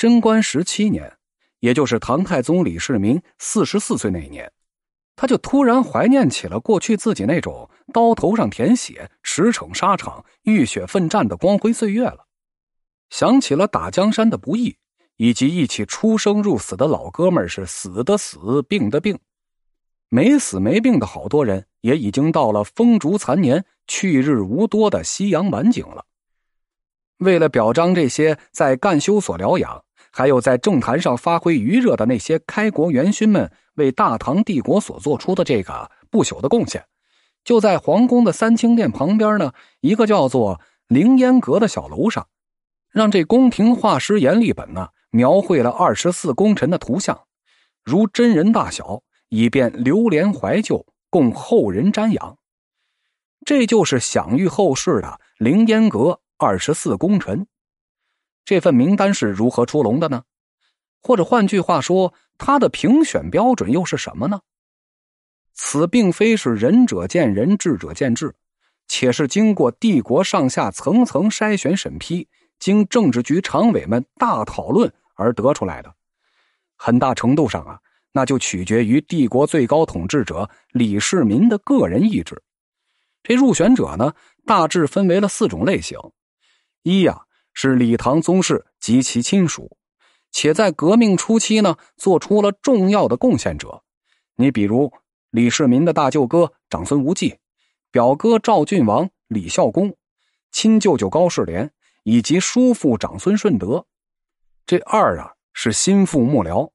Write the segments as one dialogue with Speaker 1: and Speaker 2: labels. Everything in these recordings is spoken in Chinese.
Speaker 1: 贞观十七年，也就是唐太宗李世民四十四岁那年，他就突然怀念起了过去自己那种刀头上舔血、驰骋沙场、浴血奋战的光辉岁月了，想起了打江山的不易，以及一起出生入死的老哥们儿是死的死，病的病，没死没病的好多人也已经到了风烛残年、去日无多的夕阳晚景了。为了表彰这些在干休所疗养。还有在政坛上发挥余热的那些开国元勋们，为大唐帝国所做出的这个不朽的贡献，就在皇宫的三清殿旁边呢，一个叫做凌烟阁的小楼上，让这宫廷画师阎立本呢描绘了二十四功臣的图像，如真人大小，以便流连怀旧，供后人瞻仰。这就是享誉后世的凌烟阁二十四功臣。这份名单是如何出笼的呢？或者换句话说，他的评选标准又是什么呢？此并非是仁者见仁，智者见智，且是经过帝国上下层层筛选审批，经政治局常委们大讨论而得出来的。很大程度上啊，那就取决于帝国最高统治者李世民的个人意志。这入选者呢，大致分为了四种类型：一呀。是李唐宗室及其亲属，且在革命初期呢，做出了重要的贡献者。你比如李世民的大舅哥长孙无忌，表哥赵郡王李孝恭，亲舅舅高士廉，以及叔父长孙顺德。这二啊，是心腹幕僚，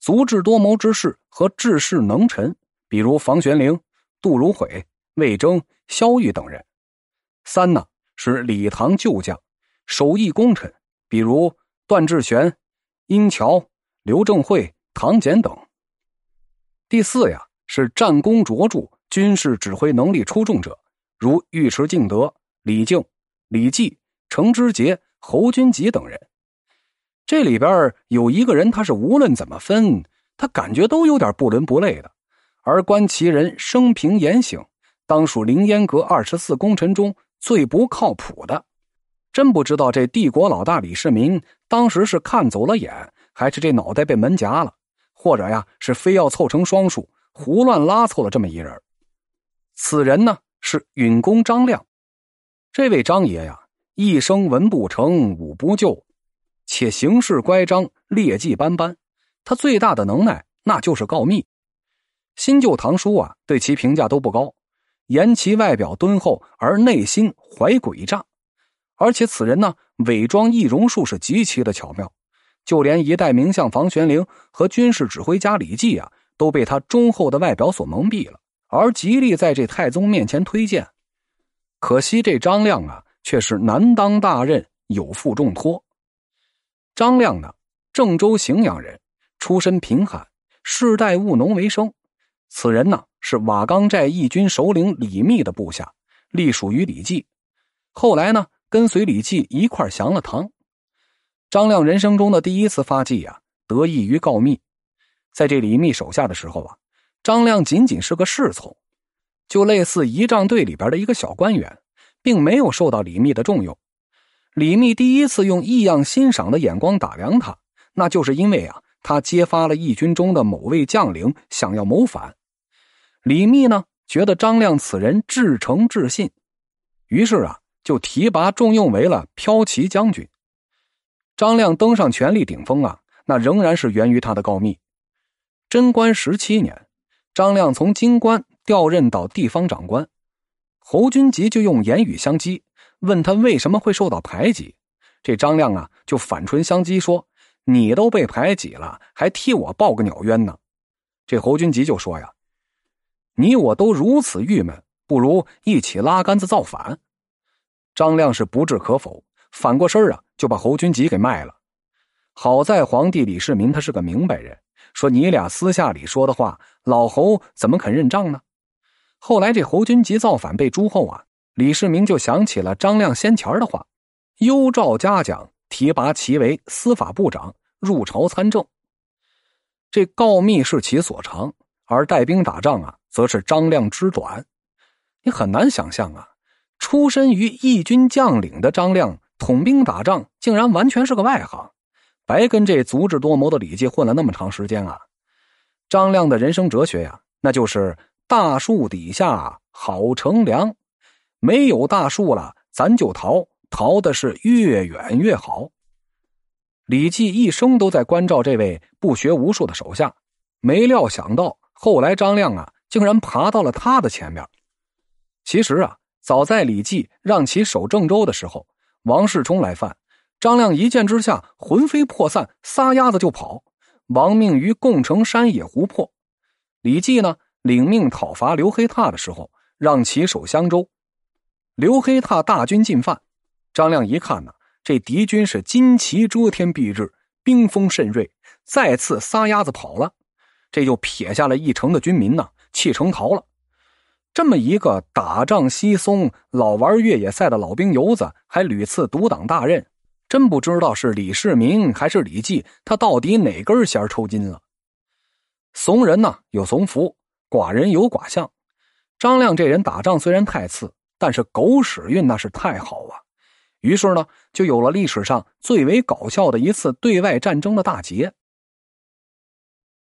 Speaker 1: 足智多谋之士和治世能臣，比如房玄龄、杜如晦、魏征、萧玉等人。三呢，是李唐旧将。手艺功臣，比如段志玄、殷乔、刘正会、唐简等。第四呀，是战功卓著、军事指挥能力出众者，如尉迟敬德、李靖、李绩、程之杰、侯君集等人。这里边有一个人，他是无论怎么分，他感觉都有点不伦不类的。而观其人生平言行，当属凌烟阁二十四功臣中最不靠谱的。真不知道这帝国老大李世民当时是看走了眼，还是这脑袋被门夹了，或者呀是非要凑成双数，胡乱拉凑了这么一人。此人呢是允公张亮，这位张爷呀，一生文不成武不就，且行事乖张，劣迹斑斑。他最大的能耐那就是告密。新旧唐书啊对其评价都不高，言其外表敦厚而内心怀诡诈。而且此人呢，伪装易容术是极其的巧妙，就连一代名相房玄龄和军事指挥家李绩啊，都被他忠厚的外表所蒙蔽了，而极力在这太宗面前推荐。可惜这张亮啊，却是难当大任，有负重托。张亮呢，郑州荥阳人，出身贫寒，世代务农为生。此人呢，是瓦岗寨义军首领李密的部下，隶属于李绩。后来呢？跟随李绩一块降了唐，张亮人生中的第一次发迹啊，得益于告密。在这李密手下的时候啊，张亮仅仅是个侍从，就类似仪仗队里边的一个小官员，并没有受到李密的重用。李密第一次用异样欣赏的眼光打量他，那就是因为啊，他揭发了义军中的某位将领想要谋反。李密呢，觉得张亮此人至诚至信，于是啊。就提拔重用为了骠骑将军。张亮登上权力顶峰啊，那仍然是源于他的告密。贞观十七年，张亮从京官调任到地方长官，侯君集就用言语相讥，问他为什么会受到排挤。这张亮啊，就反唇相讥说：“你都被排挤了，还替我报个鸟冤呢？”这侯君集就说：“呀，你我都如此郁闷，不如一起拉杆子造反。”张亮是不置可否，反过身啊，就把侯君集给卖了。好在皇帝李世民他是个明白人，说你俩私下里说的话，老侯怎么肯认账呢？后来这侯君集造反被诛后啊，李世民就想起了张亮先前的话，优诏嘉奖，提拔其为司法部长，入朝参政。这告密是其所长，而带兵打仗啊，则是张亮之短。你很难想象啊。出身于义军将领的张亮，统兵打仗竟然完全是个外行，白跟这足智多谋的李绩混了那么长时间啊！张亮的人生哲学呀，那就是大树底下好乘凉，没有大树了，咱就逃，逃的是越远越好。李绩一生都在关照这位不学无术的手下，没料想到后来张亮啊，竟然爬到了他的前面。其实啊，早在李绩让其守郑州的时候，王世充来犯，张亮一见之下魂飞魄散，撒丫子就跑。亡命于共城山野湖泊，李绩呢领命讨伐刘黑闼的时候，让其守襄州。刘黑闼大军进犯，张亮一看呢，这敌军是旌旗遮天蔽日，兵锋甚锐，再次撒丫子跑了，这就撇下了一城的军民呢，弃城逃了。这么一个打仗稀松、老玩越野赛的老兵油子，还屡次独挡大任。真不知道是李世民还是李绩，他到底哪根弦抽筋了？怂人呢有怂福，寡人有寡相。张亮这人打仗虽然太次，但是狗屎运那是太好啊！于是呢，就有了历史上最为搞笑的一次对外战争的大捷。